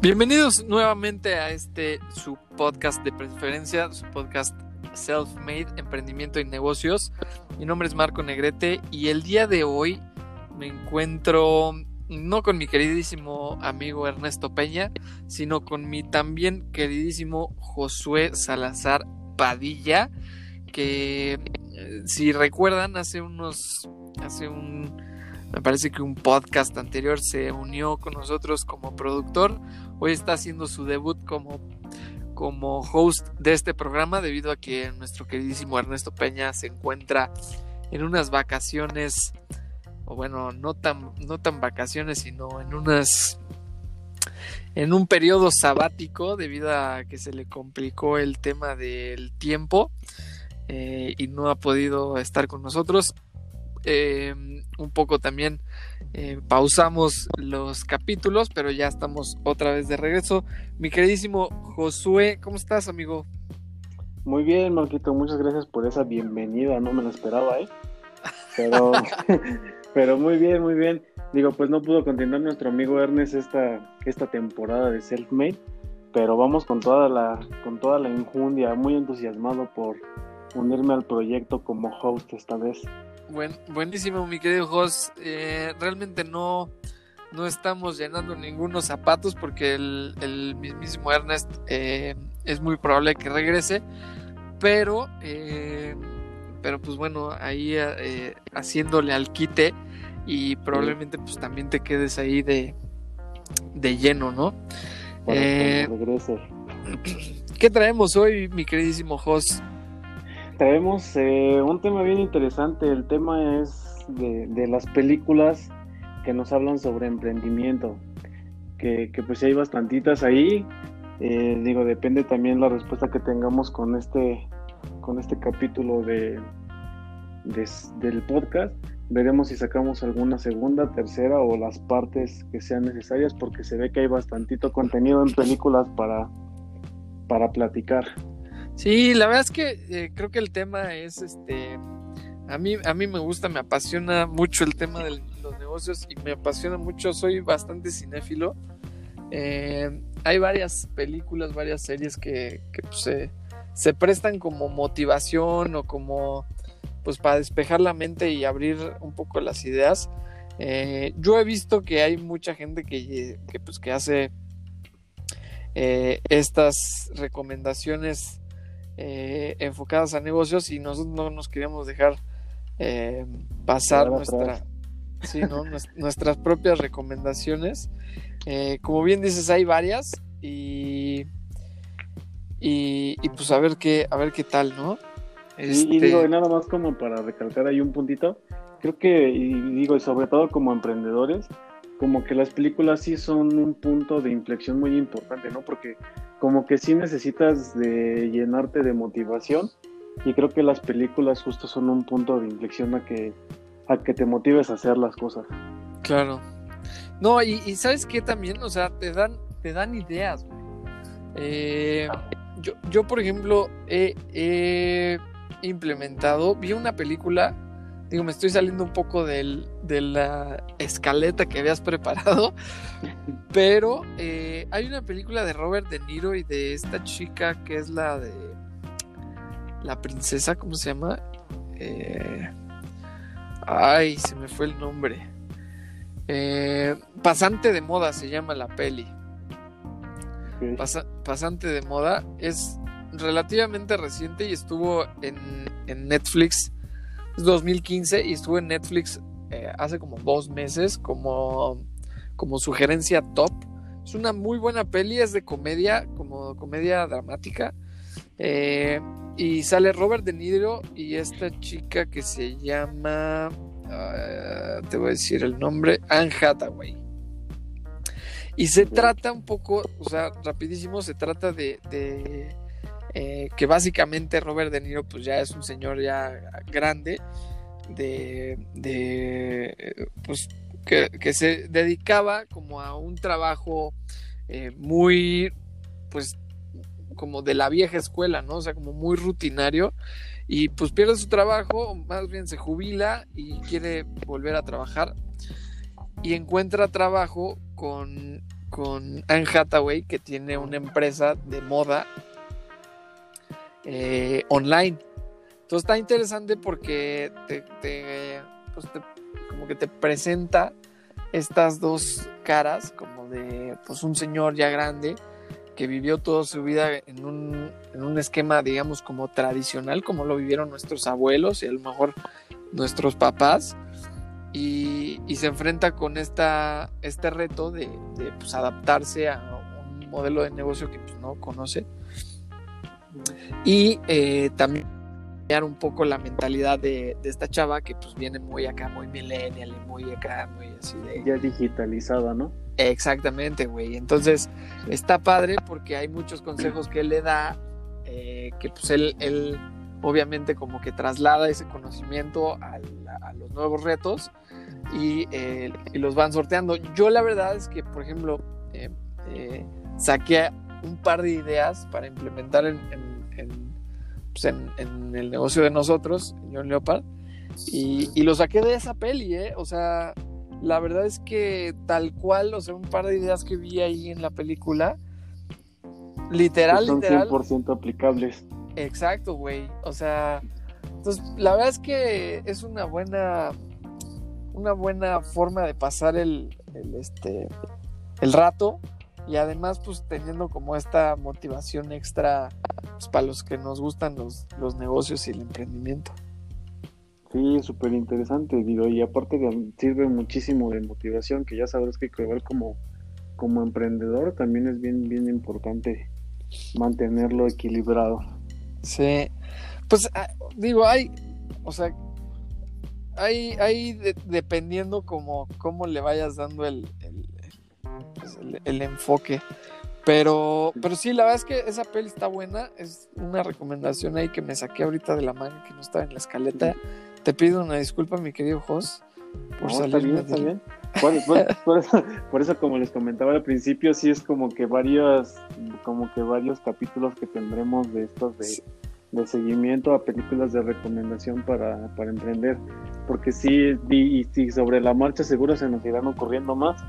Bienvenidos nuevamente a este su podcast de preferencia, su podcast Self-Made, Emprendimiento y Negocios. Mi nombre es Marco Negrete y el día de hoy me encuentro no con mi queridísimo amigo Ernesto Peña, sino con mi también queridísimo Josué Salazar Padilla, que eh, si recuerdan hace unos, hace un, me parece que un podcast anterior se unió con nosotros como productor Hoy está haciendo su debut como, como host de este programa debido a que nuestro queridísimo Ernesto Peña se encuentra en unas vacaciones, o bueno, no tan, no tan vacaciones, sino en unas en un periodo sabático debido a que se le complicó el tema del tiempo eh, y no ha podido estar con nosotros. Eh, un poco también eh, pausamos los capítulos, pero ya estamos otra vez de regreso. Mi queridísimo Josué, ¿cómo estás, amigo? Muy bien, Marquito, muchas gracias por esa bienvenida, no me la esperaba, ¿eh? Pero, pero muy bien, muy bien. Digo, pues no pudo continuar nuestro amigo Ernest esta, esta temporada de Self-Made, pero vamos con toda la, con toda la injundia, muy entusiasmado por unirme al proyecto como host esta vez. Buen, buenísimo, mi querido Jos. Eh, realmente no, no estamos llenando ningunos zapatos porque el, mismísimo Ernest eh, es muy probable que regrese. Pero, eh, pero pues bueno, ahí haciéndole al quite y probablemente pues también te quedes ahí de, de lleno, ¿no? regrese. ¿Qué traemos hoy, mi queridísimo Jos? Traemos eh, un tema bien interesante. El tema es de, las películas que nos hablan sobre emprendimiento. Que, pues hay bastantitas ahí. Eh, digo, depende también la respuesta que tengamos con este, con este capítulo de, del podcast. Veremos si sacamos alguna segunda, tercera o las partes que sean necesarias porque se ve que hay bastantito contenido en películas para, para platicar. Sí, la verdad es que eh, creo que el tema es este. A mí, a mí me gusta, me apasiona mucho el tema de los negocios y me apasiona mucho, soy bastante cinéfilo. Eh, hay varias películas, varias series que, pues, se, prestan como motivación o como pues para despejar la mente y abrir un poco las ideas. Eh, yo he visto que hay mucha gente que, pues, que hace estas recomendaciones eh, enfocadas a negocios y nosotros no nos queríamos dejar eh, pasar nuestra, nuestras propias recomendaciones. Eh, como bien dices, hay varias y, y, pues a ver qué, a ver qué tal, ¿no? Y este digo, nada más como para recalcar ahí un puntito, creo que, y digo, y sobre todo como emprendedores, como que las películas sí son un punto de inflexión muy importante, ¿no? Porque como que sí necesitas de llenarte de motivación y creo que las películas justo son un punto de inflexión a que, a que te motives a hacer las cosas. Claro. No, y, sabes qué también, o sea, te dan, te dan ideas, eh, yo, yo, por ejemplo, he implementado, vi una película Digo, me estoy saliendo un poco de la escaleta que habías preparado. Pero eh, hay una película de Robert De Niro y de esta chica que es la de. La princesa, ¿cómo se llama? Eh, ay, se me fue el nombre. Eh, Pasante de moda se llama la peli. Pasante de moda es relativamente reciente y estuvo en, en Netflix 2015 y estuvo en Netflix eh, hace como dos meses como, como sugerencia top. Es una muy buena peli, es de comedia, como comedia dramática. Eh, y sale Robert De Niro y esta chica que se llama, ah, te voy a decir el nombre, Anne Hathaway. Y se trata un poco, o sea, rapidísimo, se trata de eh, que básicamente Robert De Niro pues ya es un señor ya grande, de, pues que, se dedicaba como a un trabajo eh, muy, pues como de la vieja escuela, ¿no? O sea, como muy rutinario y pues pierde su trabajo, más bien se jubila y quiere volver a trabajar y encuentra trabajo con con Anne Hathaway, que tiene una empresa de moda eh, online. Entonces está interesante porque te, pues como que te presenta estas dos caras, como de pues un señor ya grande que vivió toda su vida en un, en un esquema, digamos, como tradicional, como lo vivieron nuestros abuelos y a lo mejor nuestros papás, y, se enfrenta con esta, este reto de, pues, adaptarse a un modelo de negocio que pues, no conoce y eh, también cambiar un poco la mentalidad de, esta chava que pues viene muy acá, muy millennial y muy acá, muy así de... Ya digitalizada, ¿no? Exactamente, güey. Entonces está padre porque hay muchos consejos que él le da, eh, que pues él, él obviamente como que traslada ese conocimiento a, los nuevos retos eh, y, los van sorteando. Yo la verdad es que, por ejemplo, eh, saqué un par de ideas para implementar en, pues, el negocio de nosotros, John Leopard, y, y, lo saqué de esa peli, ¿eh? O sea, la verdad es que tal cual, o sea, un par de ideas que vi ahí en la película, literal, son literal. 100% aplicables. Exacto, güey. O sea, entonces, la verdad es que es una buena, una buena forma de pasar el, el este, el rato y además pues teniendo como esta motivación extra pues, para los que nos gustan los, los negocios y el emprendimiento. Sí, súper interesante, digo, y aparte sirve muchísimo de motivación, que ya sabrás que igual como, como emprendedor también es bien, bien importante mantenerlo equilibrado. Sí, pues ah, digo, hay, o sea, hay, hay dependiendo como cómo le vayas dando el, el, el, enfoque. Pero, pero sí, la verdad es que esa peli está buena. Es una recomendación ahí que me saqué ahorita de la mano que no estaba en la escaleta. Te pido una disculpa, mi querido Jos, por salir. Está bien, Por, eso, como les comentaba al principio, sí es como que varios, como que varios capítulos que tendremos de estos de, seguimiento a películas de recomendación para, para emprender. Porque sí, y, y sobre la marcha seguro se nos irán ocurriendo más.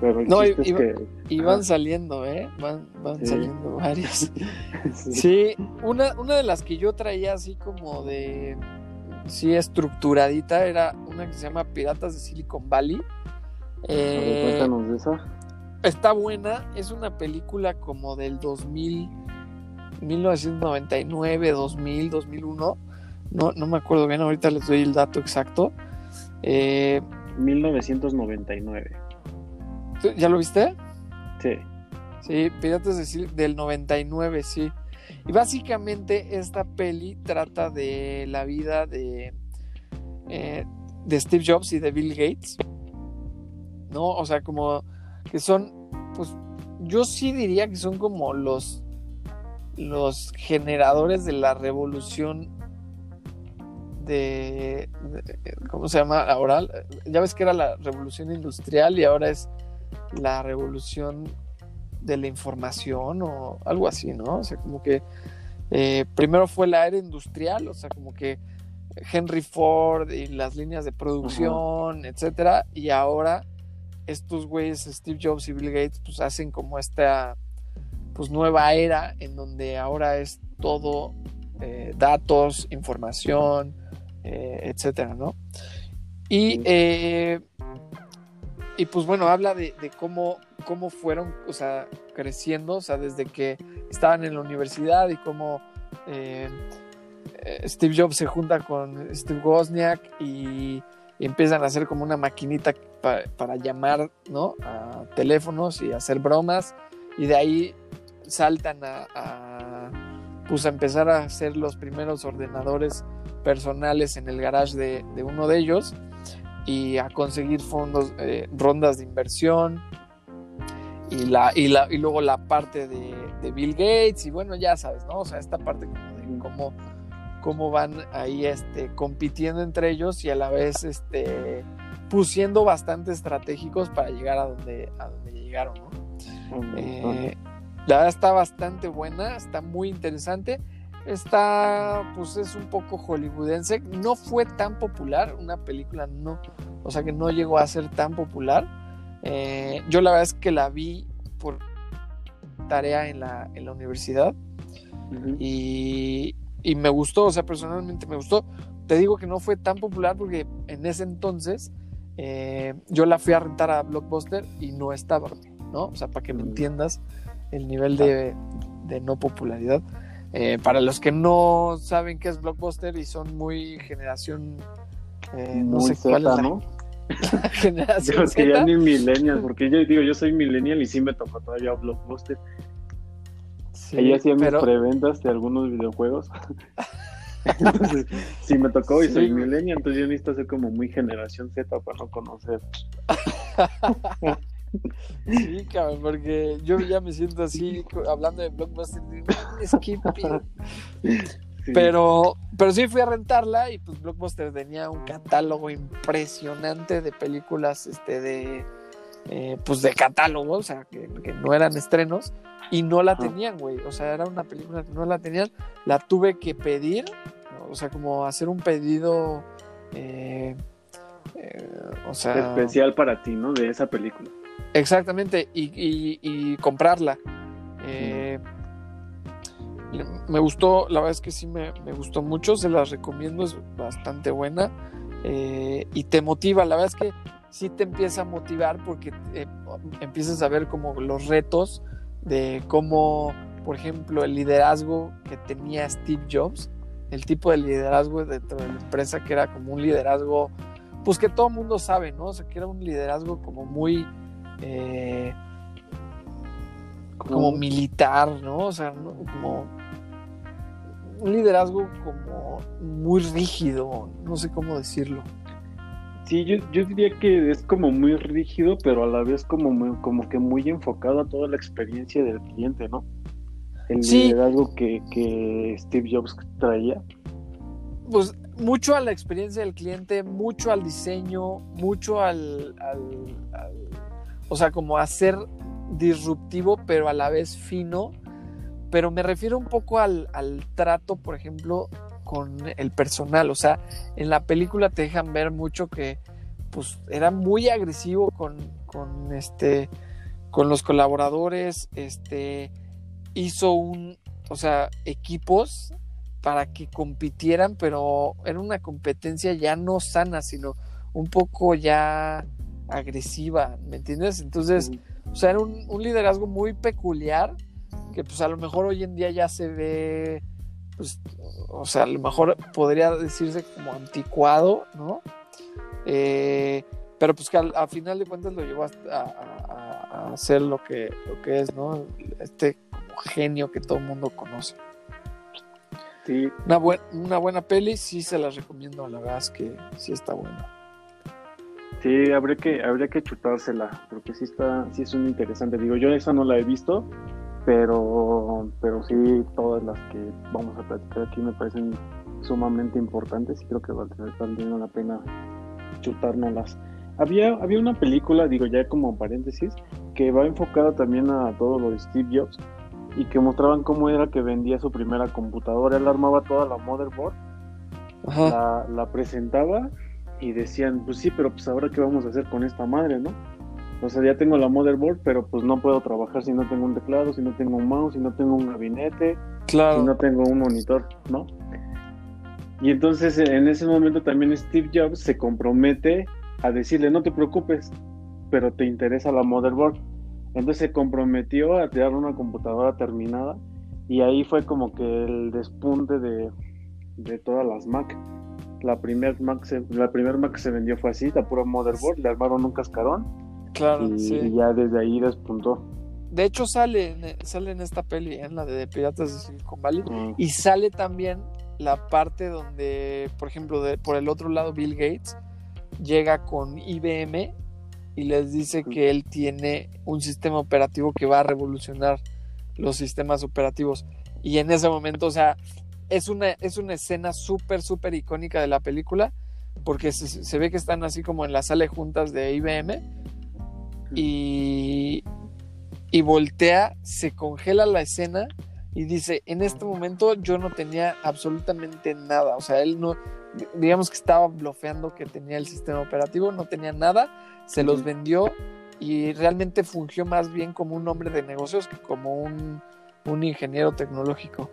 Pero no, y, que... van saliendo, ¿eh? Van, van saliendo varios. sí, una, una de las que yo traía así como de sí estructuradita, era una que se llama Piratas de Silicon Valley. Eh, cuéntanos de esa. Está buena, es una película como del 2000, 1999, 2000, 2001. No, no me acuerdo bien, ahorita les doy el dato exacto. 1999. ¿Ya lo viste? Sí. Sí, Piratas de, del 99, sí. Y básicamente esta peli trata de la vida de, eh, de Steve Jobs y de Bill Gates. ¿No? O sea, como que son, pues yo sí diría que son como los, los generadores de la revolución de, ¿cómo se llama ahora? Ya ves que era la revolución industrial y ahora es la revolución de la información o algo así, ¿no? O sea, como que eh, primero fue la era industrial, o sea, como que Henry Ford y las líneas de producción, etcétera, y ahora estos güeyes, Steve Jobs y Bill Gates, pues hacen como esta pues nueva era en donde ahora es todo eh, datos, información, eh, etcétera, ¿no? Y, y pues bueno, habla de, cómo cómo fueron, o sea, creciendo, o sea, desde que estaban en la universidad y cómo eh, eh, Steve Jobs se junta con Steve Wozniak y, empiezan a hacer como una maquinita para llamar, ¿no? A teléfonos y hacer bromas y de ahí saltan a, pues a empezar a hacer los primeros ordenadores personales en el garage de, uno de ellos y a conseguir fondos, eh, rondas de inversión, y, la, y, la, y luego la parte de, Bill Gates y bueno, ya sabes, ¿no? O sea, esta parte como de cómo, cómo van ahí este, compitiendo entre ellos y a la vez este, pusiendo bastante estratégicos para llegar a donde, a donde llegaron, ¿no? Eh, la verdad está bastante buena, está muy interesante. Está, pues es un poco hollywoodense. No fue tan popular, una película no, o sea que no llegó a ser tan popular Eh, yo la verdad es que la vi por tarea en la, en la universidad y, y me gustó, o sea, personalmente me gustó. Te digo que no fue tan popular porque en ese entonces eh, yo la fui a rentar a Blockbuster y no estaba, ¿no? O sea, para que me Mm. entiendas el nivel de, de no popularidad. Eh, para los que no saben qué es Blockbuster y son muy generación, eh, no sé cuál es Z, la ¿no? generación Yo que ya Z. ni millennial, porque yo digo, yo soy millennial y sí me tocó todavía Blockbuster. Sí, Ahí hacía mis preventas de algunos videojuegos. entonces, si me tocó y Sí, soy millennial, entonces yo necesito ser como muy generación Z para no conocer. Sí, cabrón, porque yo ya me siento así hablando de Blockbuster. Es que pedo". Sí. Pero, pero sí fui a rentarla y pues Blockbuster tenía un catálogo impresionante de películas este de eh, pues de catálogo, o sea, que, que no eran estrenos y no la tenían, güey. O sea, era una película que no la tenían, la tuve que pedir, ¿no? o sea, como hacer un pedido, eh, eh, o sea, especial para ti, ¿no? De esa película. Exactamente, y, comprarla. Eh, me gustó, la verdad es que sí me, me gustó mucho, se las recomiendo, es bastante buena eh, y te motiva, la verdad es que sí te empieza a motivar porque eh, empiezas a ver como los retos de cómo, por ejemplo, el liderazgo que tenía Steve Jobs, el tipo de liderazgo dentro de la empresa que era como un liderazgo, pues que todo el mundo sabe, ¿no? O sea, que era un liderazgo como muy... eh, como militar, ¿no? O sea, ¿no? como un liderazgo como muy rígido, no sé cómo decirlo. Sí, yo, yo diría que es como muy rígido, pero a la vez como, muy- como que muy enfocado a toda la experiencia del cliente, ¿no? El Sí. liderazgo que, que Steve Jobs traía. Pues mucho a la experiencia del cliente, mucho al diseño, mucho al, al- al- o sea, como a ser disruptivo, pero a la vez fino. Pero me refiero un poco al, al trato, por ejemplo, con el personal. O sea, en la película te dejan ver mucho que pues era muy agresivo con, con este con los colaboradores, este hizo un, o sea, equipos para que compitieran, pero era una competencia ya no sana, sino un poco ya agresiva, ¿me entiendes? Entonces, o sea, era un, un liderazgo muy peculiar que pues a lo mejor hoy en día ya se ve, pues, o sea, a lo mejor podría decirse como anticuado, ¿no? Eh, pero pues que al, a final de cuentas lo llevó a, a- a hacer lo que, lo que es, ¿no? Este como genio que todo el mundo conoce. Sí, Una, buen- una buena peli, sí se las recomiendo, la verdad es que sí está buena. Sí, habría que, habría que chutársela, porque sí está, sí es un interesante. Digo, yo esa no la he visto, pero, pero sí todas las que vamos a platicar aquí me parecen sumamente importantes y creo que valdría la pena chutárnoslas. Había, había una película, digo ya como paréntesis, que va enfocada también a todo lo de Steve Jobs y que mostraban cómo era que vendía su primera computadora. Él armaba toda la motherboard, Ajá. la, la presentaba y decían, pues sí, pero pues ahora qué vamos a hacer con esta madre, ¿no? O sea, ya tengo la motherboard, pero pues no puedo trabajar si no tengo un teclado, si no tengo un mouse, si no tengo un gabinete, Claro. si no tengo un monitor, ¿no? Y entonces en ese momento también Steve Jobs se compromete a decirle, no te preocupes, pero te interesa la motherboard. Entonces se comprometió a crear una computadora terminada y ahí fue como que el despunte de, de todas las Mac. La primer Mac, se, la primer Mac que se vendió fue así, la pura motherboard, le armaron un cascarón Claro, y, sí. y ya desde ahí despuntó. De hecho, sale, en- sale en esta peli, en la de Piratas de Silicon Valley. Mm, Y sale también la parte donde, por ejemplo, de, por el otro lado, Bill Gates llega con IBM y les dice que él tiene un sistema operativo que va a revolucionar los sistemas operativos. Y en ese momento, o sea, es una, es una escena súper, súper icónica de la película, porque se, se ve que están así como en la sala de juntas de IBM y, y voltea, se congela la escena y dice, en este momento yo no tenía absolutamente nada, o sea, él no, digamos que estaba blofeando que tenía el sistema operativo, no tenía nada, se los vendió y realmente fungió más bien como un hombre de negocios que como un, un ingeniero tecnológico.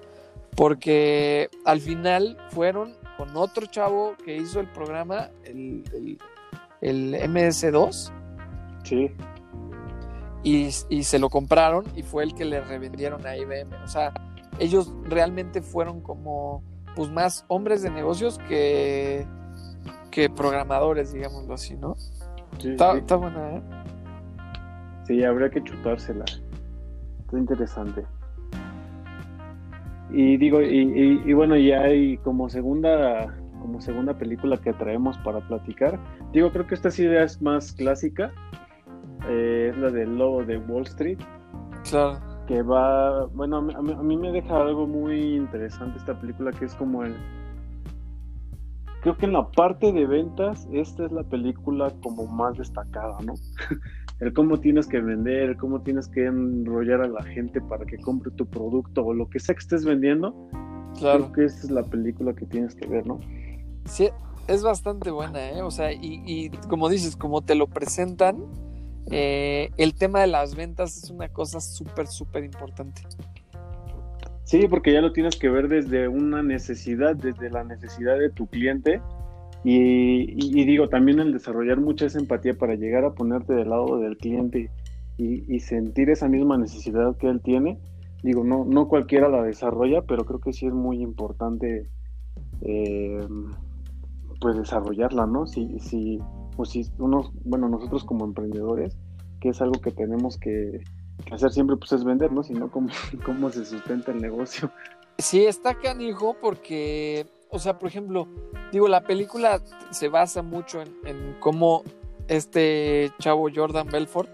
Porque al final fueron con otro chavo que hizo el programa, el, el, el MS2. Sí. Y, y, se lo compraron y fue el que le revendieron a IBM. O sea, ellos realmente fueron como pues más hombres de negocios que, que programadores, digámoslo así, ¿no? Sí, está, sí. está buena, ¿eh? Sí, habría que chutársela. Está interesante. Y digo, y, y, y, bueno, ya hay como segunda, como segunda película que traemos para platicar. Digo, creo que esta sí es más clásica. Eh, es la del Lobo de Wall Street. Claro. Que va, bueno, a mí, a mí me deja algo muy interesante esta película que es como el, creo que en la parte de ventas, esta es la película como más destacada, ¿no? el cómo tienes que vender, cómo tienes que enrollar a la gente para que compre tu producto o lo que sea que estés vendiendo. Claro. Creo que esta es la película que tienes que ver, ¿no? Sí, es bastante buena, ¿eh? O sea, y, y como dices, como te lo presentan, eh, el tema de las ventas es una cosa súper, súper importante. Sí, porque ya lo tienes que ver desde una necesidad, desde la necesidad de tu cliente. Y, digo, también el desarrollar mucha esa empatía para llegar a ponerte del lado del cliente y, sentir esa misma necesidad que él tiene. Digo, no, no cualquiera la desarrolla, pero creo que sí es muy importante eh, pues desarrollarla, ¿no? Si, si, o si unos, bueno, nosotros como emprendedores, que es algo que tenemos que, que hacer siempre, pues es vender, ¿no? Si no, ¿cómo, ¿cómo se sustenta el negocio? Sí, está canijo porque o sea, por ejemplo, digo, la película se basa mucho en, en cómo este chavo Jordan Belfort,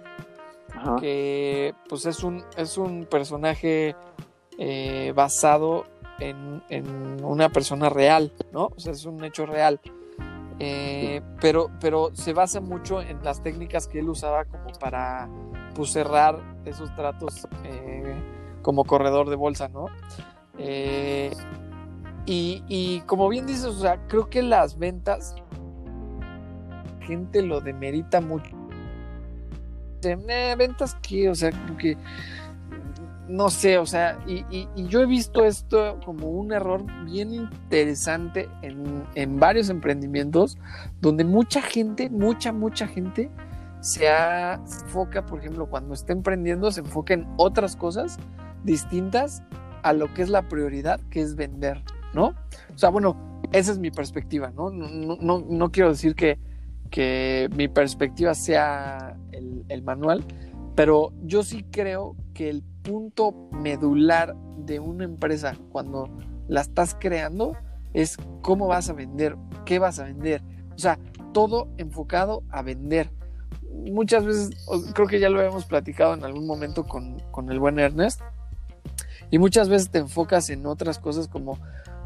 Ajá. que pues es un, es un personaje eh, basado en, en, una persona real, ¿no? O sea, es un hecho real. Eh, pero, pero se basa mucho en las técnicas que él usaba como para pues, cerrar esos tratos eh, como corredor de bolsa, ¿no? Y, como bien dices, o sea, creo que las ventas, gente lo demerita mucho. Eh, ventas que, o sea, que no sé, o sea, y, yo he visto esto como un error bien interesante en, varios emprendimientos, donde mucha gente, mucha, mucha gente se, se enfoca, por ejemplo, cuando está emprendiendo, se enfoca en otras cosas distintas a lo que es la prioridad, que es vender. ¿No? O sea, bueno, esa es mi perspectiva, ¿no? No, no, no quiero decir que, que, mi perspectiva sea el, manual, pero yo sí creo que el punto medular de una empresa cuando la estás creando es cómo vas a vender, qué vas a vender. O sea, todo enfocado a vender. Muchas veces, creo que ya lo habíamos platicado en algún momento con, con el buen Ernest, y muchas veces te enfocas en otras cosas como,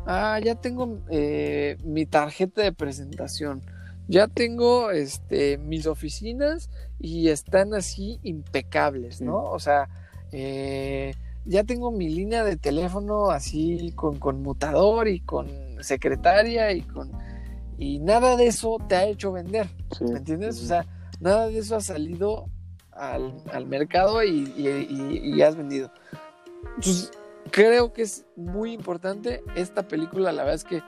ah, ya tengo eh, mi tarjeta de presentación, ya tengo este, mis oficinas y están así impecables, ¿no? O sea, eh, ya tengo mi línea de teléfono así con conmutador y con secretaria y con... Y nada de eso te ha hecho vender, sí. ¿me entiendes? O sea, nada de eso ha salido al, al mercado y, y, y, has vendido. Entonces, creo que es muy importante esta película. La verdad es que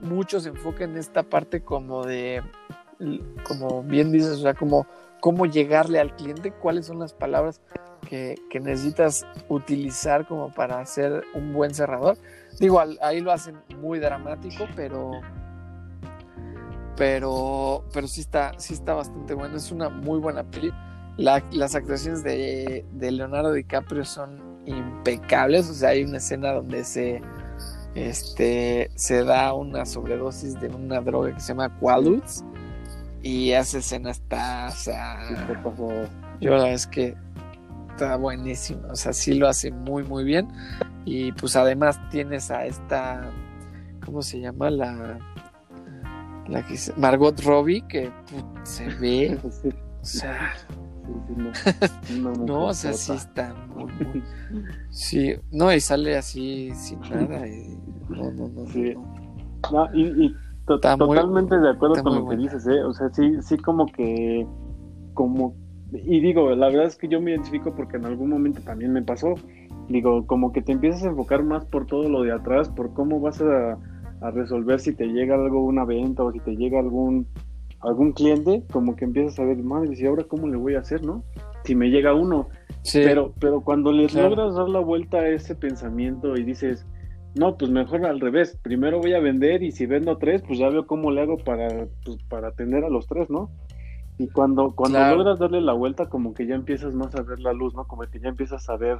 muchos se en esta parte como de, como bien dices, o sea, como cómo llegarle al cliente, cuáles son las palabras que, necesitas utilizar como para ser un buen cerrador. Digo, ahí lo hacen muy dramático, pero pero pero sí está sí está bastante bueno es una muy buena peli la, las actuaciones de Leonardo DiCaprio son impecables. O sea, hay una escena donde se, este, se da una sobredosis de una droga que se llama Quaaludes. Y esa escena está, o sea, yo la verdad es que está buenísima. O sea, sí lo hace muy, muy bien. Y pues además tienes a esta, ¿cómo se llama? La, la que Margot Robbie, que put, se ve, o sea, no, no, no o sea, sí está muy, muy, Sí, no, y sale así sin nada. Y, no, no, no. Sí. No, y, y to totalmente muy, de acuerdo con lo que dices, ¿eh? O sea, sí, sí, como que. Como y digo, la verdad es que yo me identifico porque en algún momento también me pasó. Digo, como que te empiezas a enfocar más por todo lo de atrás, por cómo vas a, resolver si te llega algo, una venta o si te llega algún algún cliente, como que empiezas a ver, madre, ¿y ahora cómo le voy a hacer, no? Si me llega uno. Pero, pero cuando le logras dar la vuelta a ese pensamiento y dices, no, pues mejor al revés, primero voy a vender y si vendo tres, pues ya veo cómo le hago para, pues, para atender a los tres, ¿no? Y cuando, cuando logras darle la vuelta, como que ya empiezas más a ver la luz, ¿no? Como que ya empiezas a ver,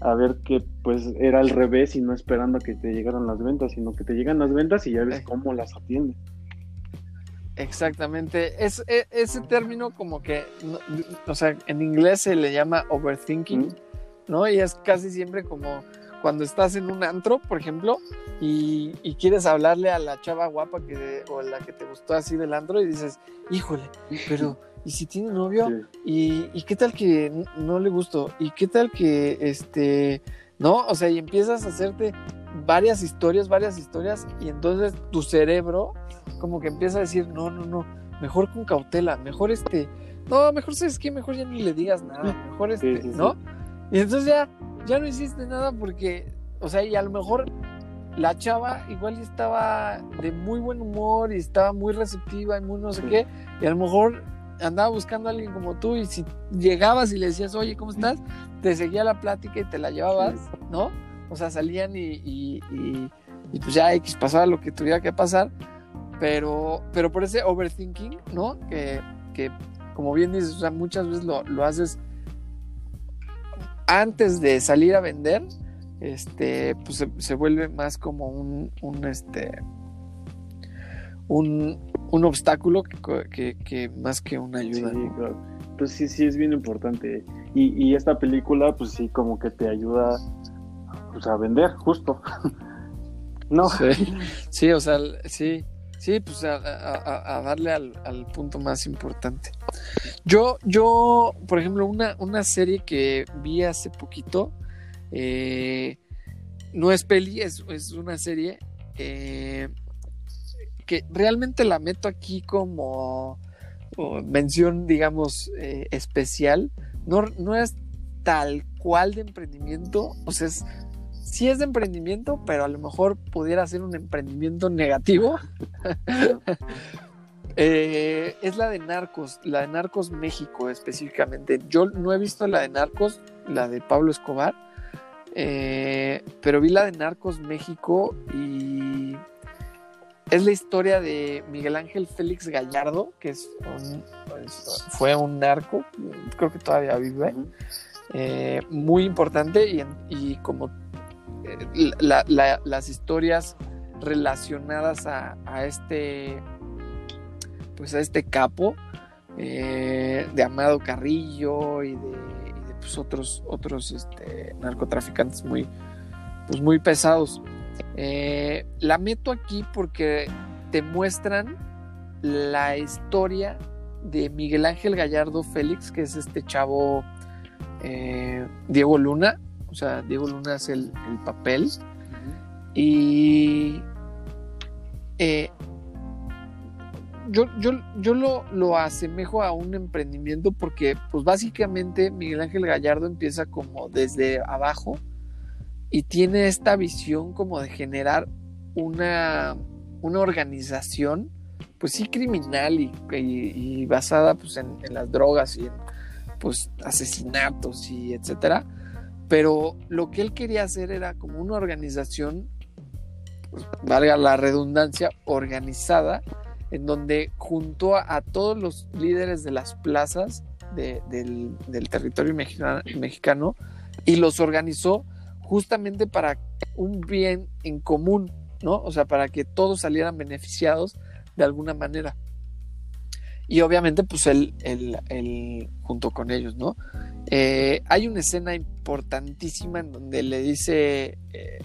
a ver que pues era al revés y no esperando a que te llegaran las ventas, sino que te llegan las ventas y ya ves eh. cómo las atiende. Exactamente. Es, e, ese término como que, o sea, en inglés se le llama overthinking, ¿no? Y es casi siempre como cuando estás en un antro, por ejemplo, y, quieres hablarle a la chava guapa que, o la que te gustó así del antro y dices, híjole, pero ¿y si tiene novio? ¿Y, qué tal que no le gustó? ¿Y qué tal que, este, no? O sea, y empiezas a hacerte varias historias, varias historias, y entonces tu cerebro como que empieza a decir, no, no, no, mejor con cautela, mejor este, no, mejor sabes qué, mejor ya ni le digas nada, mejor este, ¿no? Y entonces ya ya no hiciste nada porque, o sea, y a lo mejor la chava igual estaba de muy buen humor y estaba muy receptiva y muy no sé qué, y a lo mejor andaba buscando a alguien como tú y si llegabas y le decías, oye, ¿cómo estás? Te seguía la plática y te la llevabas, ¿no? O sea, salían y, y, y, pues ya X pasaba lo que tuviera que pasar, pero, pero por ese overthinking, ¿no? Que, que como bien dices, o sea, muchas veces lo, lo haces antes de salir a vender, este, pues se, vuelve más como un, un este, un, obstáculo que, más que una ayuda. Sí, claro. Pues sí, sí, es bien importante. Y, esta película, pues sí, como que te ayuda pues, a vender, justo. no. Sí, o sea, sí. Sí, pues a, darle al, punto más importante. Yo, yo, por ejemplo, una, una serie que vi hace poquito, eh, no es peli, es, una serie eh, que realmente la meto aquí como mención, digamos, eh, especial. No, no es tal cual de emprendimiento, o sea, es sí es de emprendimiento, pero a lo mejor pudiera ser un emprendimiento negativo. Eh, es la de Narcos, la de Narcos México específicamente. Yo no he visto la de Narcos, la de Pablo Escobar, eh, pero vi la de Narcos México y es la historia de Miguel Ángel Félix Gallardo, que es fue un narco, creo que todavía vive, eh, muy importante y, y como las historias relacionadas a, este pues a este capo eh, de Amado Carrillo y de, pues, otros otros este, narcotraficantes muy pues muy pesados. Eh, la meto aquí porque te muestran la historia de Miguel Ángel Gallardo Félix que es este chavo eh, Diego Luna o sea, Diego Luna hace el, papel. Y eh, yo, yo, yo lo, lo, asemejo a un emprendimiento porque, pues básicamente, Miguel Ángel Gallardo empieza como desde abajo y tiene esta visión como de generar una, una organización, pues sí, criminal y, basada pues, en, en, las drogas y en pues, asesinatos y etcétera pero lo que él quería hacer era como una organización, pues, valga la redundancia, organizada, en donde juntó a, todos los líderes de las plazas del, territorio mexicano, y los organizó justamente para un bien en común, ¿no? O sea, para que todos salieran beneficiados de alguna manera. Y obviamente, pues él, él junto con ellos, ¿no? Eh, hay una escena importantísima en donde le dice, eh,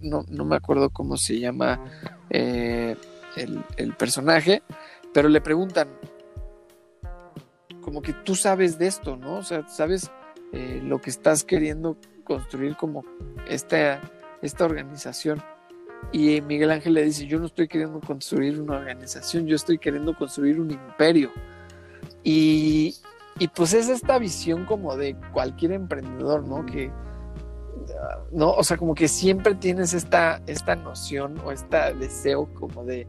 no, me acuerdo cómo se llama eh, el, personaje, pero le preguntan, como que tú sabes de esto, ¿no? O sea, sabes lo que estás queriendo construir como esta, esta organización. Y Miguel Ángel le dice, yo no estoy queriendo construir una organización, yo estoy queriendo construir un imperio. Y y pues es esta visión como de cualquier emprendedor, ¿no? Que, ¿no? O sea, como que siempre tienes esta, esta noción o este deseo como de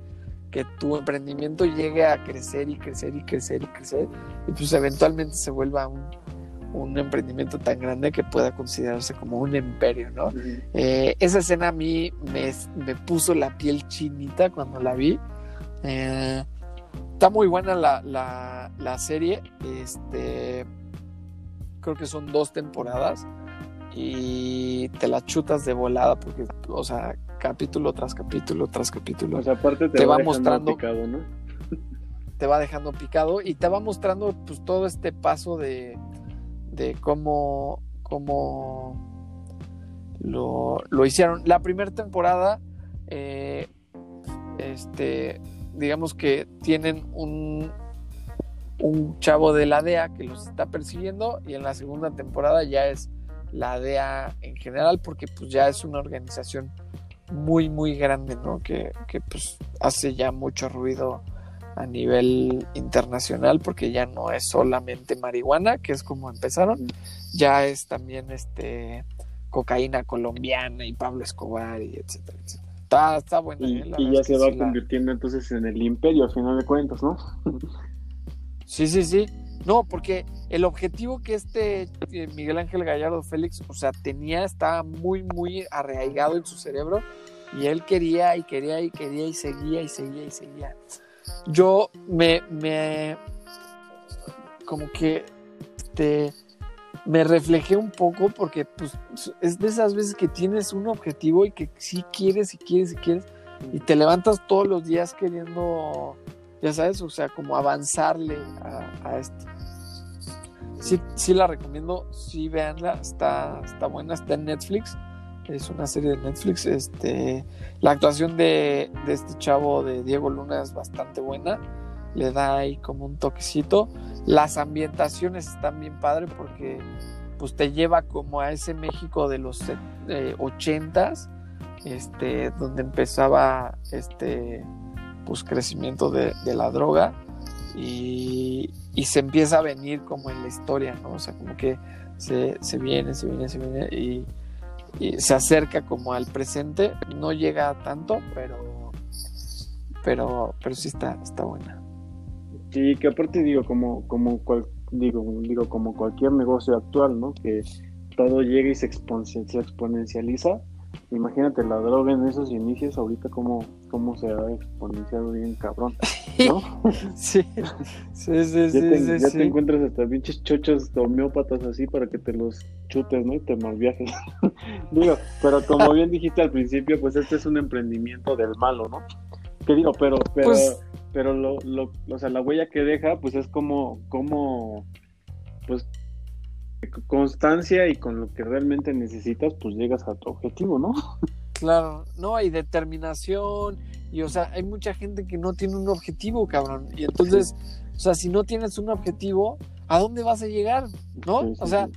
que tu emprendimiento llegue a crecer y crecer y crecer y crecer y pues eventualmente se vuelva un, un emprendimiento tan grande que pueda considerarse como un imperio, ¿no? Eh, esa escena a mí me, me, puso la piel chinita cuando la vi. Eh, está muy buena la, la, la, serie. Este, creo que son dos temporadas y te la chutas de volada porque, o sea, capítulo tras capítulo tras capítulo. O sea, aparte te, va, mostrando picado, ¿no? Te va dejando picado y te va mostrando pues todo este paso de, de cómo, cómo lo, lo hicieron. La primera temporada, eh, este, digamos que tienen un, un chavo de la DEA que los está persiguiendo y en la segunda temporada ya es la DEA en general porque pues ya es una organización muy muy grande, ¿no? Que, que pues hace ya mucho ruido a nivel internacional porque ya no es solamente marihuana, que es como empezaron, ya es también este cocaína colombiana y Pablo Escobar y etcétera, etcétera. Está, está bueno. Y, ¿eh? ya se va convirtiendo entonces en el imperio, al final de cuentas, ¿no? sí, sí, sí. No, porque el objetivo que este eh, Miguel Ángel Gallardo Félix, o sea, tenía, estaba muy, muy arraigado en su cerebro y él quería y quería y quería y seguía y seguía y seguía yo me, me como que este, me reflejé un poco porque pues es de esas veces que tienes un objetivo y que sí quieres y quieres y quieres y te levantas todos los días queriendo, ya sabes, o sea, como avanzarle a, esto. Sí, sí la recomiendo, sí véanla, está, está buena, está en Netflix es una serie de Netflix. Este, la actuación de, este chavo de Diego Luna es bastante buena. Le da ahí como un toquecito. Las ambientaciones están bien padre porque pues te lleva como a ese México de los eh, ochentas, este, donde empezaba este pues crecimiento de, la droga y, se empieza a venir como en la historia, ¿no? O sea, como que se, se viene, se viene, se viene y se acerca como al presente, no llega tanto, pero pero pero sí está está buena. Sí, que aparte digo como como digo digo como cualquier negocio actual, ¿no? Que todo llega y se exponencializa Imagínate la droga en esos inicios, ahorita cómo, cómo se ha exponenciado bien cabrón, ¿no? sí, sí, sí, ya te, ya te encuentras hasta pinches chochos homeópatas así para que te los chutes, ¿no? Y te malviajes. digo, pero como bien dijiste al principio, pues este es un emprendimiento del malo, ¿no? Que digo, pero, pero, pues pero lo, lo, o sea, la huella que deja, pues es como, como, pues constancia y con lo que realmente necesitas, pues llegas a tu objetivo, ¿no? Claro, no, hay determinación, y o sea, hay mucha gente que no tiene un objetivo, cabrón, y entonces, o sea, si no tienes un objetivo, ¿a dónde vas a llegar? ¿No? o sea,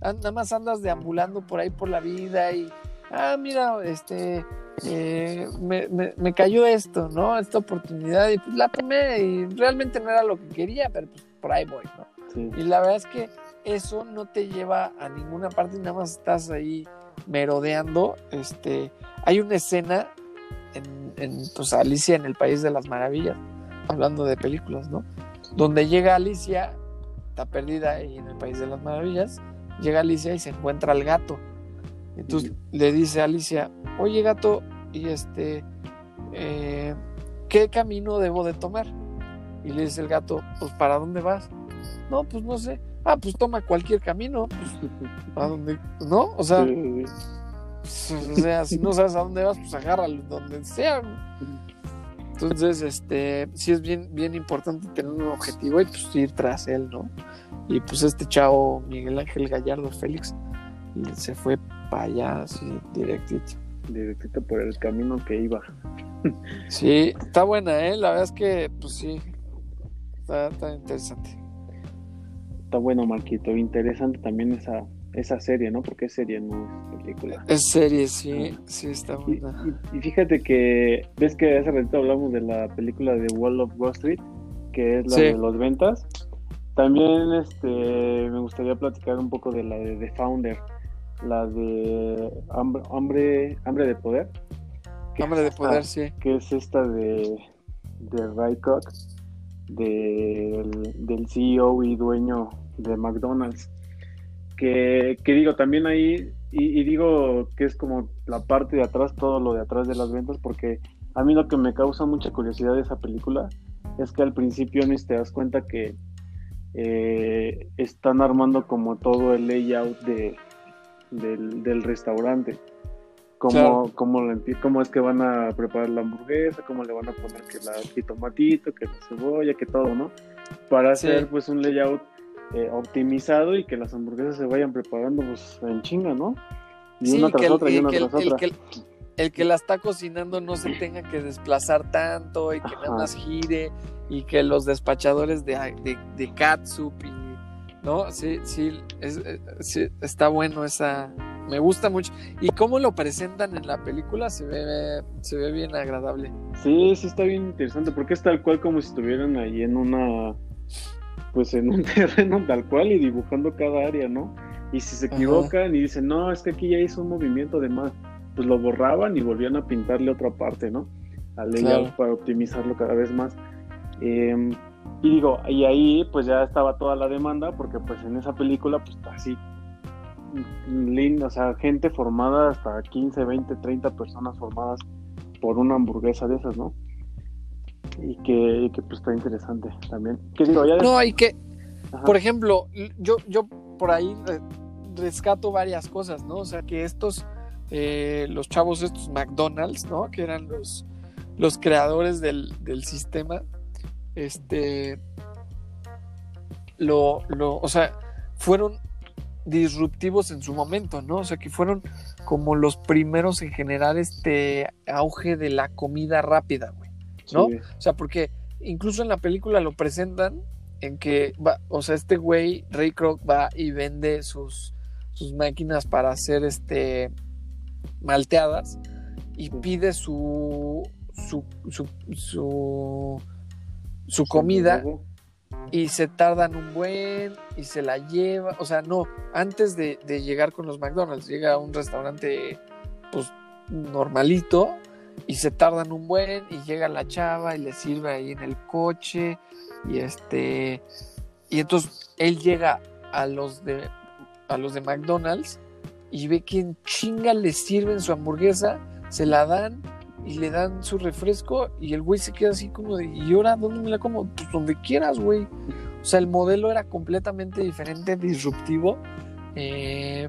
nada más andas deambulando por ahí por la vida y, ah, mira, este, eh, me, me, cayó esto, ¿no? Esta oportunidad, y pues la tomé, y realmente no era lo que quería, pero pues por ahí voy, ¿no? Y la verdad es que eso no te lleva a ninguna parte, nada más estás ahí merodeando. Este, hay una escena en, pues, Alicia en el País de las Maravillas, hablando de películas, ¿no? Donde llega Alicia, está perdida ahí en el País de las Maravillas, llega Alicia y se encuentra al gato. Entonces le dice a Alicia, oye gato, y este, eh, ¿qué camino debo de tomar? Y le dice el gato, pues ¿para dónde vas? No, pues no sé ah, pues toma cualquier camino, pues, a donde, ¿no? O sea, pues, o sea, si no sabes a dónde vas, pues agárralo donde sea. Entonces, este, sí es bien, bien importante tener un objetivo y pues ir tras él, ¿no? Y pues este chavo, Miguel Ángel Gallardo Félix, se fue para allá, así, directito. Directito por el camino que iba. Sí, está buena, ¿eh? La verdad es que, pues sí, está, está interesante está bueno, Marquito. Interesante también esa, esa serie, ¿no? Porque es serie, no es película. Es serie, sí, sí está buena. Y, fíjate que, ves que hace ratito hablamos de la película de Wall of Wall Street, que es la de los ventas. También este, me gustaría platicar un poco de la de The Founder, la de Hambre, hambre, de Poder. Hambre de Poder, sí. Que es esta de, de Ray Kroc, del, del CEO y dueño de McDonald's. Que, que digo, también ahí, y, y, digo que es como la parte de atrás, todo lo de atrás de las ventas, porque a mí lo que me causa mucha curiosidad de esa película es que al principio ni te das cuenta que eh, están armando como todo el layout de, del, restaurante. Cómo, cómo, es que van a preparar la hamburguesa, cómo le van a poner que la tomatito, que la cebolla, que todo, ¿no? Para hacer pues un layout eh, optimizado y que las hamburguesas se vayan preparando pues en chinga, ¿no? Y una tras otra, y una tras otra. El que, la está cocinando no se tenga que desplazar tanto y que nada más gire y que los despachadores de, de, de catsup y no sí sí, es, eh, sí está bueno esa me gusta mucho. Y cómo lo presentan en la película se ve se ve bien agradable. Sí sí está bien interesante porque es tal cual como si estuvieran ahí en una pues en un terreno tal cual y dibujando cada área no y si se equivocan y dicen no es que aquí ya hizo un movimiento de más pues lo borraban y volvían a pintarle otra parte no al layout para optimizarlo cada vez más. Em, y digo, y ahí pues ya estaba toda la demanda, porque pues en esa película pues así, linda, o sea, gente formada hasta 15, 20, 30 personas formadas por una hamburguesa de esas, ¿no? Y que, pues está interesante también. No, hay que, por ejemplo, yo, yo por ahí rescato varias cosas, ¿no? O sea, que estos, eh, los chavos estos McDonald's, ¿no? Que eran los, los creadores del, del sistema, este, lo, lo, o sea, fueron disruptivos en su momento, ¿no? O sea, que fueron como los primeros en generar este auge de la comida rápida, ¿no? O sea, porque incluso en la película lo presentan en que, va, o sea, este güey, Ray Kroc, va y vende sus, sus máquinas para hacer este malteadas y pide su, su, su su comida y se tardan un buen y se la lleva, o sea, no, antes de, llegar con los McDonald's, llega a un restaurante pues normalito y se tardan un buen y llega la chava y le sirve ahí en el coche y este y entonces él llega a los de a los de McDonald's y ve que en chinga le sirven su hamburguesa, se la dan y le dan su refresco y el güey se queda así como de, ¿y ahora dónde me la como? Pues donde quieras, güey. O sea, el modelo era completamente diferente, disruptivo. Eh,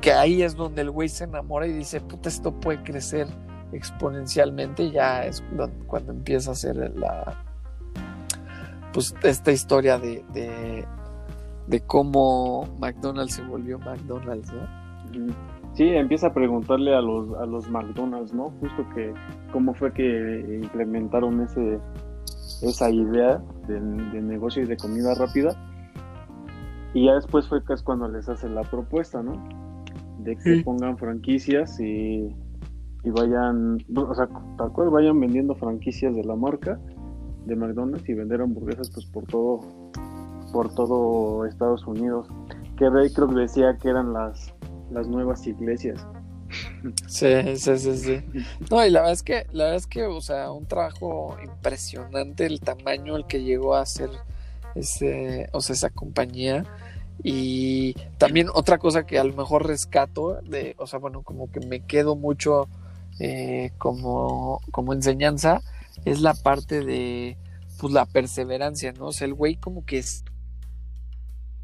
que ahí es donde el güey se enamora y dice, puta, esto puede crecer exponencialmente. Ya es cuando empieza a hacer la. Pues esta historia de, de, de cómo McDonald's se volvió McDonald's, ¿no? Sí, empieza a preguntarle a los, a los McDonald's, ¿no? Justo que cómo fue que implementaron ese, esa idea de, negocio y de comida rápida. Y ya después fue que es cuando les hace la propuesta, ¿no? De que pongan franquicias y, y vayan, o sea, tal cual vayan vendiendo franquicias de la marca de McDonald's y vender hamburguesas pues por todo por todo Estados Unidos. Que Ray creo decía que eran las las nuevas iglesias. Sí, sí, sí, sí. No, y la verdad es que, la verdad es que, o sea, un trabajo impresionante el tamaño al que llegó a ser ese, o sea, esa compañía. Y también otra cosa que a lo mejor rescato de, o sea, bueno, como que me quedo mucho eh, como, como enseñanza, es la parte de pues la perseverancia, ¿no? O sea, el güey como que es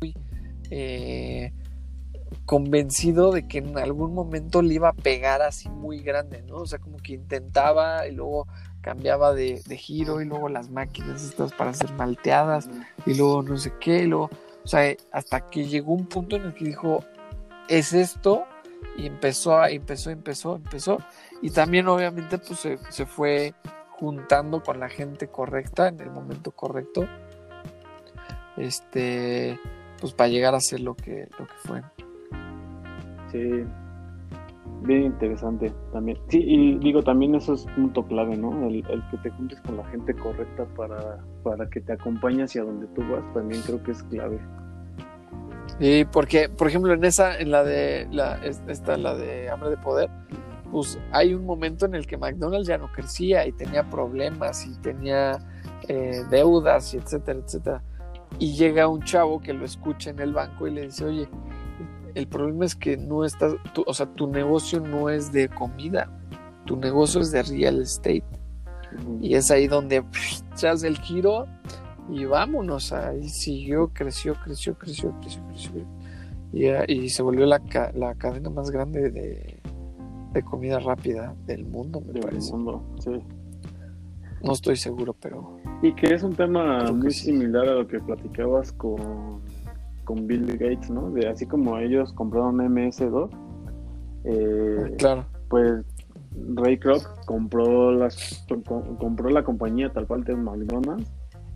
muy eh, convencido de que en algún momento le iba a pegar así muy grande, ¿no? O sea, como que intentaba y luego cambiaba de, giro y luego las máquinas estas para hacer malteadas y luego no sé qué, y luego, o sea, hasta que llegó un punto en el que dijo, es esto, y empezó, empezó, empezó, empezó, y también obviamente pues se, se fue juntando con la gente correcta en el momento correcto, este, pues para llegar a ser lo que, lo que fue. Sí. bien interesante también. Sí, y digo, también eso es punto clave, ¿no? El, que te juntes con la gente correcta para, para que te acompañe hacia donde tú vas, también creo que es clave. Y porque, por ejemplo, en esa, en la de, la, esta, la de Hambre de Poder, pues hay un momento en el que McDonald's ya no crecía y tenía problemas y tenía eh, deudas y etcétera, etcétera. Y llega un chavo que lo escucha en el banco y le dice, oye, el problema es que no estás, o sea, tu negocio no es de comida, tu negocio es de real estate. Y es ahí donde echas el giro y vámonos. Ahí siguió, creció, creció, creció, creció, creció. Y, y se volvió la, la cadena más grande de, de comida rápida del mundo, me parece. sí. No estoy seguro, pero. Y que es un tema muy similar a lo que platicabas con, con Bill Gates, ¿no? De así como ellos compraron MS2, eh, claro. pues Ray Kroc compró las compró la compañía tal cual de McDonald's,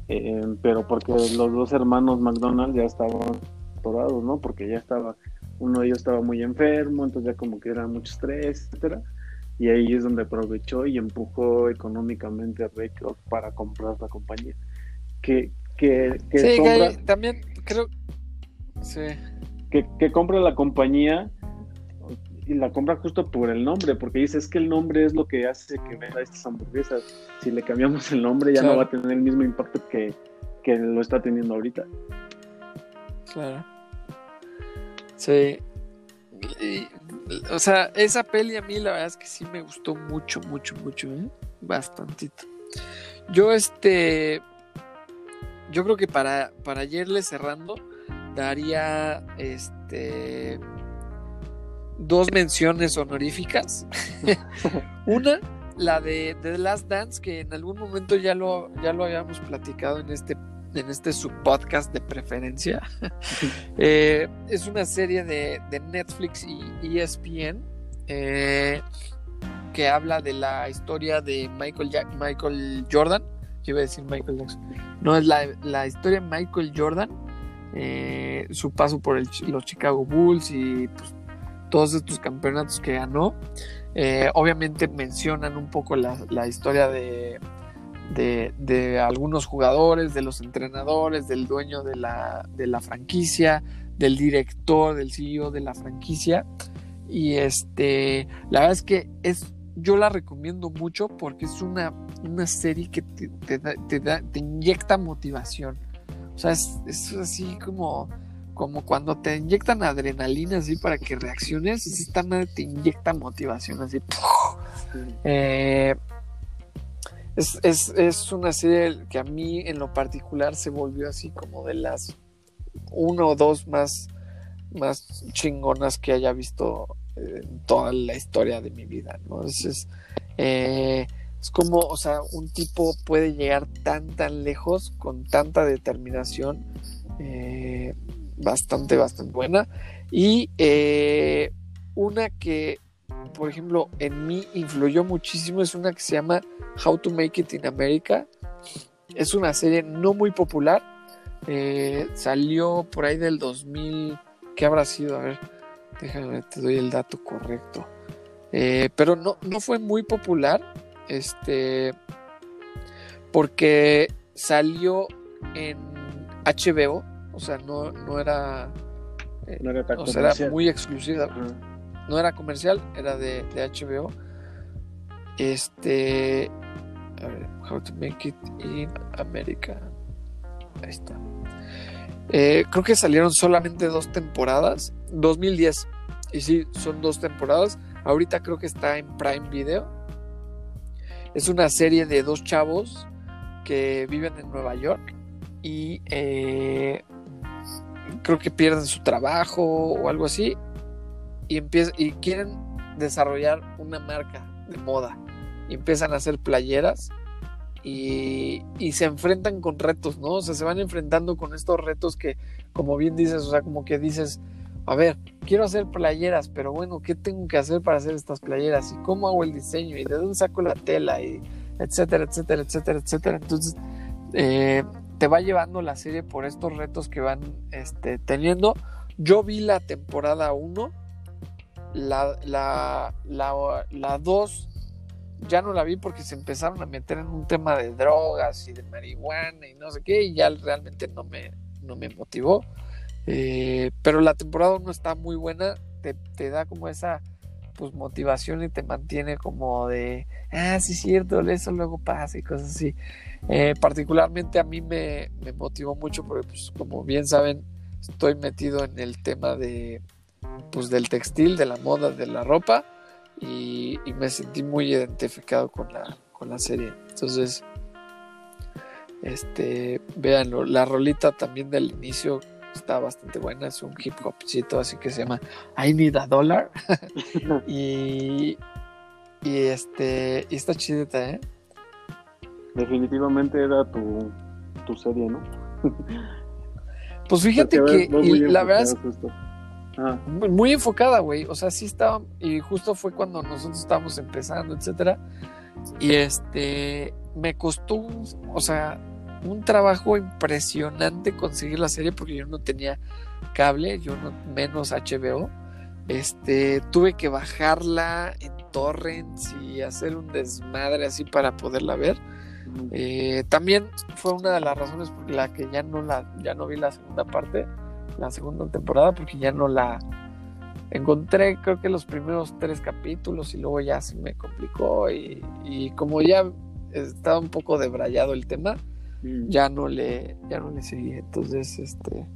eh, pero porque los dos hermanos McDonald's ya estaban atorados, ¿no? Porque ya estaba uno de ellos estaba muy enfermo, entonces ya como que era mucho estrés, etcétera. Y ahí es donde aprovechó y empujó económicamente a Ray para comprar la compañía. Que, que, que sí, también creo. Sí. Que, que compra la compañía y la compra justo por el nombre, porque dice es que el nombre es lo que hace que venda estas hamburguesas. Si le cambiamos el nombre ya no va a tener el mismo impacto que, que lo está teniendo ahorita. Claro. Sí. o sea, esa peli a mí la verdad es que sí me gustó mucho, mucho, mucho, ¿eh? Bastantito. Yo, este. Yo creo que para, para irle cerrando, daría este. Dos menciones honoríficas. Una, la de The Last Dance, que en algún momento ya lo, ya lo habíamos platicado en este en este subpodcast de preferencia. Eh, es una serie de, Netflix y ESPN eh, que habla de la historia de Michael, Michael Jordan. Yo iba a decir Michael Jackson. No, es la, historia de Michael Jordan, eh, su paso por los Chicago Bulls y pues, todos estos campeonatos que ganó. obviamente mencionan un poco la historia de de, algunos jugadores, de los entrenadores, del dueño de la, de la franquicia, del director, del CEO de la franquicia. Y este, la verdad es que es, yo la recomiendo mucho porque es una, una serie que te, te, te, inyecta motivación. O sea, es, así como, como cuando te inyectan adrenalina así para que reacciones, y esta madre te inyecta motivación así. Eh, es, una serie que a mí en lo particular se volvió así como de las uno o dos más, más chingonas que haya visto en toda la historia de mi vida, ¿no? Es, eh, es como, o sea, un tipo puede llegar tan, tan lejos con tanta determinación, eh, bastante, bastante buena. Y eh, una que por ejemplo, en mí influyó muchísimo es una que se llama How to Make It in America. Es una serie no muy popular. Eh, salió por ahí del 2000. ¿Qué habrá sido? A ver, déjame, te doy el dato correcto. Eh, pero no, no fue muy popular. Este. Porque salió en HBO. O sea, no, no era. no era, o sea, era muy exclusiva no era comercial, era de, HBO. Este. A ver, How to Make It in America. Ahí está. Eh, creo que salieron solamente dos temporadas. 2010. Y sí, son dos temporadas. Ahorita creo que está en Prime Video. Es una serie de dos chavos que viven en Nueva York y eh, creo que pierden su trabajo o algo así y, y quieren desarrollar una marca de moda y empiezan a hacer playeras y, se enfrentan con retos, ¿no? O sea, se van enfrentando con estos retos que, como bien dices, o sea, como que dices, a ver, quiero hacer playeras, pero bueno, ¿qué tengo que hacer para hacer estas playeras? ¿Y cómo hago el diseño? ¿Y de dónde saco la tela? Y etcétera, etcétera, etcétera, etcétera. Entonces, eh, te va llevando la serie por estos retos que van este, teniendo. Yo vi la temporada 1 La, la, la, la 2 ya no la vi porque se empezaron a meter en un tema de drogas y de marihuana y no sé qué, y ya realmente no me, no me motivó. Eh, pero la temporada no está muy buena, te, te, da como esa pues motivación y te mantiene como de, ah, sí es cierto, eso luego pasa y cosas así. Eh, particularmente a mí me, me, motivó mucho porque pues como bien saben, estoy metido en el tema de pues del textil, de la moda, de la ropa y, y me sentí muy identificado con la, con la serie. Entonces, este, véanlo, la rolita también del inicio está bastante buena, es un hip hopcito así que se llama I Need a Dollar y, y este y está chidita, ¿eh? Definitivamente era tu, tu serie, ¿no? pues fíjate que y la verdad es muy enfocada, güey, o sea, sí estaba y justo fue cuando nosotros estábamos empezando, etcétera. Y este me costó, o sea, un trabajo impresionante conseguir la serie porque yo no tenía cable, yo no menos HBO. Este, tuve que bajarla en torrents y hacer un desmadre así para poderla ver. Eh, también fue una de las razones por la que ya no la ya no vi la segunda parte, la segunda temporada porque ya no la encontré creo que los primeros tres capítulos y luego ya se me complicó y, y como ya estaba un poco debrayado el tema, Mm. ya no le, ya no le seguí. Entonces, este,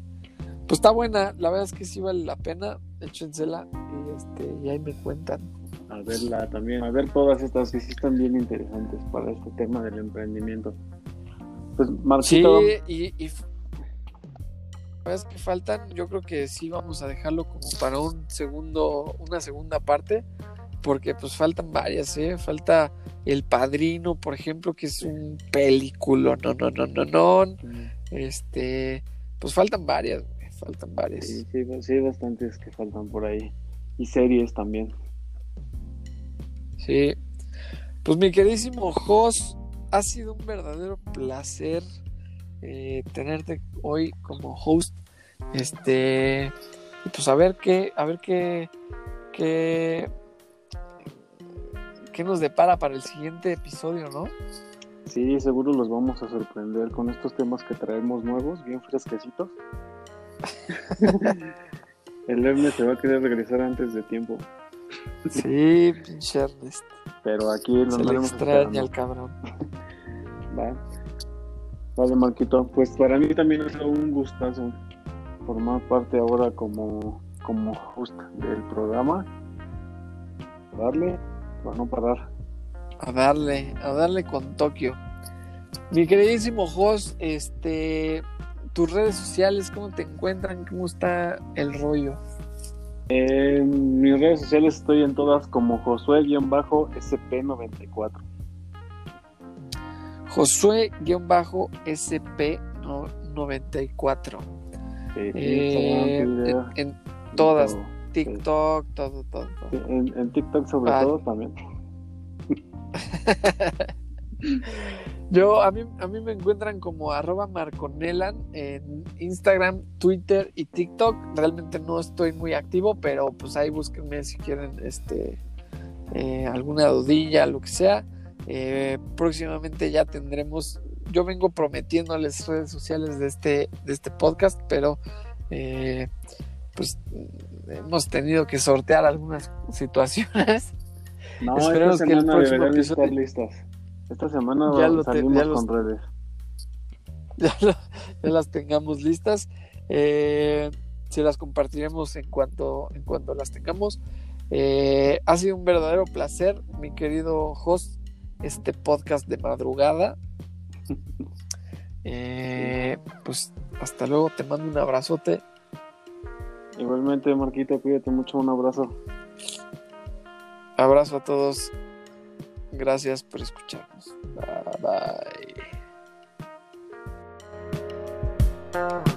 pues está buena, la verdad es que sí vale la pena, échensela y este, y ahí me cuentan. A verla también, a ver todas estas que sí están bien interesantes para este tema del emprendimiento. Pues Marcito. Sí, y, y que faltan, yo creo que sí vamos a dejarlo como para un segundo, una segunda parte, porque pues faltan varias, ¿eh? Falta el Padrino, por ejemplo, que es un película, no, no, no, no, no. Este, pues faltan varias, faltan varias. Sí, sí, sí, hay bastantes que faltan por ahí. Y series también. Sí. Pues mi queridísimo Jos, ha sido un verdadero placer eh, tenerte hoy como host. Este, pues a ver qué, a ver qué, qué qué nos depara para el siguiente episodio, ¿no? Sí, seguro los vamos a sorprender con estos temas que traemos nuevos, bien fresquecitos. el Erne se va a querer regresar antes de tiempo. Sí, pinche Ernest. Pero aquí lo Se le extraña al cabrón. Va. Vale, Marquito. Pues para mí también es un gustazo formar parte ahora como, como host del programa. Darle para no parar. A darle, a darle con Tokio. Mi queridísimo host, este, tus redes sociales, ¿cómo te encuentran? ¿Cómo está el rollo? En mis redes sociales estoy en todas como Josué-SP94. Josué-SP94. Eh, en, todas, TikTok, todo, todo, todo. En, TikTok sobre todo también. Yo, a mí, a mí me encuentran como arroba marconelan en Instagram, Twitter y TikTok. Realmente no estoy muy activo, pero pues ahí búsquenme si quieren este eh, alguna dudilla, lo que sea. Eh, próximamente ya tendremos, yo vengo prometiendo las redes sociales de este, de este podcast, pero eh, pues hemos tenido que sortear algunas situaciones. No, Esperemos esta que el próximo estar listas. Esta semana ya lo salimos con redes. Ya, las tengamos listas. Eh, se las compartiremos en cuanto, en cuanto las tengamos. Eh, ha sido un verdadero placer, mi querido host, este podcast de madrugada. Eh, pues hasta luego, te mando un abrazote Igualmente, Marquita, cuídate mucho. Un abrazo. Abrazo a todos. Gracias por escucharnos. Bye bye.